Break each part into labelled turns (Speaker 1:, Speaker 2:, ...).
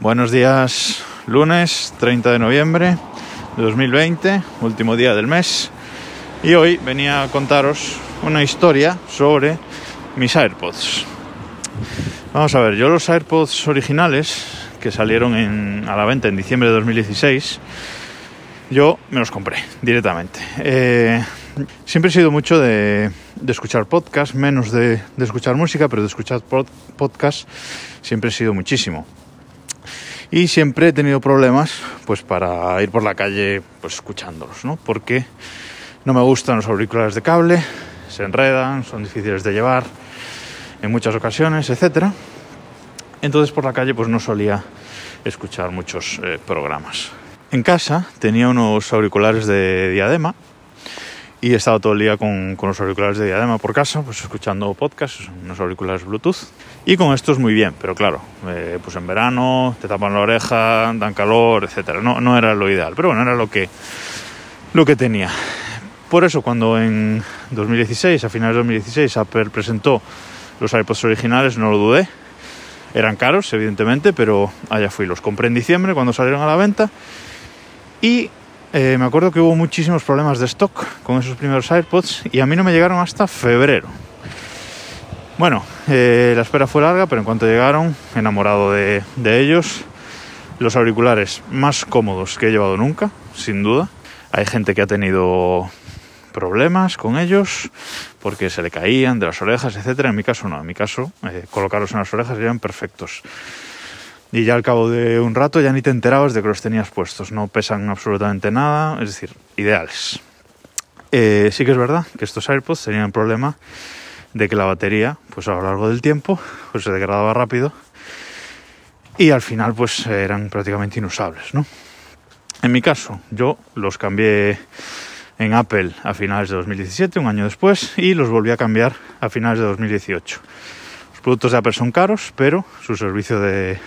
Speaker 1: Buenos días, lunes 30 de noviembre de 2020, último día del mes. Y hoy venía a contaros una historia sobre mis AirPods. Vamos a ver, yo los AirPods originales que salieron a la venta en diciembre de 2016, yo me los compré directamente. Eh, siempre he sido mucho de, escuchar podcast, menos de, escuchar música, pero de escuchar podcast siempre he sido muchísimo y siempre he tenido problemas pues para ir por la calle pues escuchándolos, ¿no? Porque no me gustan los auriculares de cable, se enredan, son difíciles de llevar en muchas ocasiones, etcétera. Entonces por la calle pues no solía escuchar muchos eh, programas. En casa tenía unos auriculares de diadema y he estado todo el día con, con, los auriculares de diadema por casa, pues escuchando podcasts, unos auriculares Bluetooth. Y con estos muy bien, pero claro, eh, pues en verano te tapan la oreja, dan calor, etcétera. No, no era lo ideal, pero bueno, era lo que, lo que tenía. Por eso cuando en 2016, a finales de 2016, Apple presentó los iPods originales, no lo dudé. Eran caros, evidentemente, pero allá fui. Los compré en diciembre cuando salieron a la venta. Y eh, me acuerdo que hubo muchísimos problemas de stock con esos primeros AirPods y a mí no me llegaron hasta febrero. Bueno, eh, la espera fue larga, pero en cuanto llegaron, enamorado de, ellos. Los auriculares más cómodos que he llevado nunca, sin duda. Hay gente que ha tenido problemas con ellos porque se le caían de las orejas, etcétera. En mi caso no, en mi caso eh, colocarlos en las orejas eran perfectos y ya al cabo de un rato ya ni te enterabas de que los tenías puestos, no pesan absolutamente nada, es decir, ideales. Eh, sí que es verdad que estos AirPods tenían el problema de que la batería, pues a lo largo del tiempo, pues se degradaba rápido y al final pues eran prácticamente inusables, ¿no? En mi caso, yo los cambié en Apple a finales de 2017, un año después, y los volví a cambiar a finales de 2018. Los productos de Apple son caros, pero su servicio de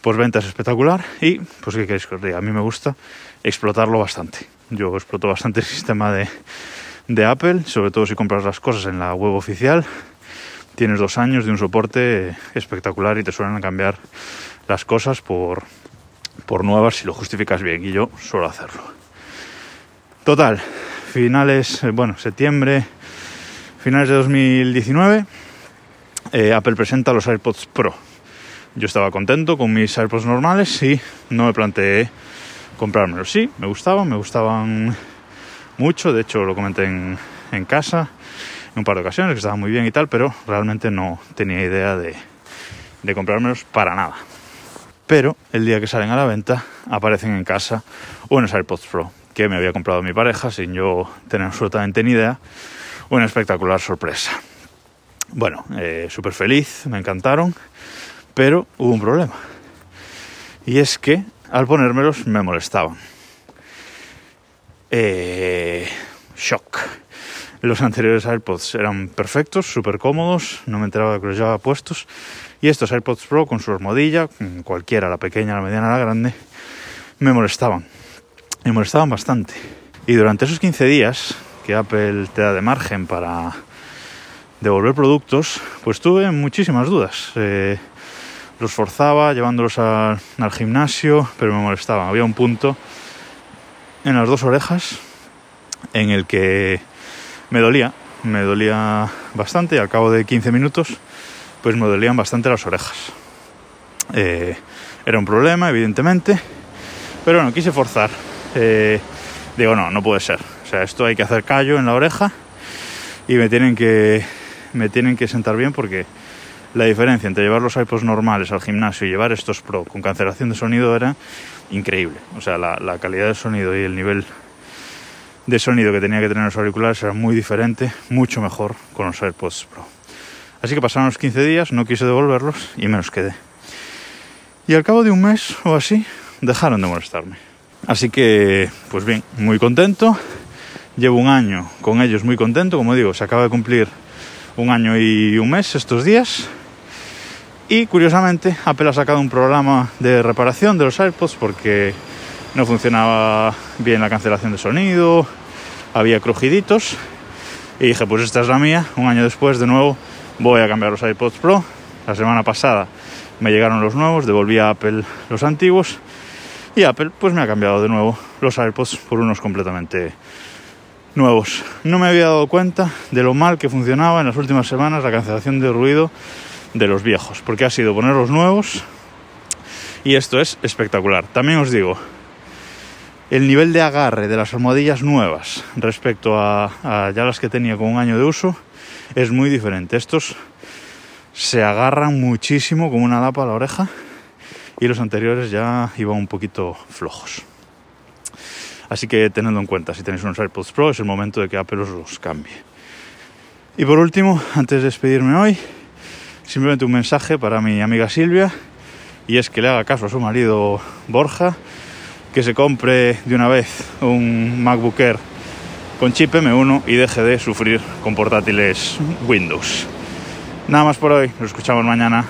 Speaker 1: pues ventas espectacular y pues qué queréis que os diga, a mí me gusta explotarlo bastante. Yo exploto bastante el sistema de, de Apple, sobre todo si compras las cosas en la web oficial. Tienes dos años de un soporte espectacular y te suelen cambiar las cosas por, por nuevas si lo justificas bien y yo suelo hacerlo. Total, finales, eh, bueno, septiembre, finales de 2019, eh, Apple presenta los AirPods Pro yo estaba contento con mis AirPods normales y no me planteé comprármelos. Sí, me gustaban, me gustaban mucho, de hecho lo comenté en, casa en un par de ocasiones, que estaban muy bien y tal, pero realmente no tenía idea de, de comprármelos para nada. Pero el día que salen a la venta aparecen en casa unos AirPods Pro que me había comprado mi pareja sin yo tener absolutamente ni idea. Una espectacular sorpresa. Bueno, eh, súper feliz, me encantaron pero hubo un problema. Y es que al ponérmelos me molestaban. Eh, shock. Los anteriores AirPods eran perfectos, súper cómodos, no me enteraba que los llevaba puestos. Y estos AirPods Pro con su armadilla, cualquiera, la pequeña, la mediana, la grande, me molestaban. Me molestaban bastante. Y durante esos 15 días que Apple te da de margen para devolver productos, pues tuve muchísimas dudas. Eh, los forzaba llevándolos al, gimnasio, pero me molestaban. Había un punto en las dos orejas en el que me dolía, me dolía bastante y al cabo de 15 minutos pues me dolían bastante las orejas. Eh, era un problema, evidentemente, pero bueno, quise forzar. Eh, digo, no, no puede ser. O sea, esto hay que hacer callo en la oreja y me tienen que, me tienen que sentar bien porque la diferencia entre llevar los iPods normales al gimnasio y llevar estos Pro con cancelación de sonido era increíble. O sea, la, calidad de sonido y el nivel de sonido que tenía que tener los auriculares era muy diferente, mucho mejor con los AirPods Pro. Así que pasaron los 15 días, no quise devolverlos y me los quedé. Y al cabo de un mes o así, dejaron de molestarme. Así que, pues bien, muy contento. Llevo un año con ellos muy contento. Como digo, se acaba de cumplir un año y un mes estos días. Y curiosamente, Apple ha sacado un programa de reparación de los AirPods porque no funcionaba bien la cancelación de sonido, había crujiditos. Y dije, pues esta es la mía. Un año después, de nuevo, voy a cambiar los AirPods Pro. La semana pasada me llegaron los nuevos, devolví a Apple los antiguos y Apple pues me ha cambiado de nuevo los AirPods por unos completamente nuevos. No me había dado cuenta de lo mal que funcionaba en las últimas semanas la cancelación de ruido de los viejos, porque ha sido poner los nuevos y esto es espectacular. También os digo, el nivel de agarre de las almohadillas nuevas respecto a, ya las que tenía con un año de uso es muy diferente. Estos se agarran muchísimo como una lapa a la oreja y los anteriores ya iban un poquito flojos. Así que tenedlo en cuenta, si tenéis unos AirPods Pro es el momento de que Apple os los cambie. Y por último, antes de despedirme hoy, simplemente un mensaje para mi amiga Silvia y es que le haga caso a su marido Borja, que se compre de una vez un MacBook Air con chip M1 y deje de sufrir con portátiles Windows. Nada más por hoy, nos escuchamos mañana.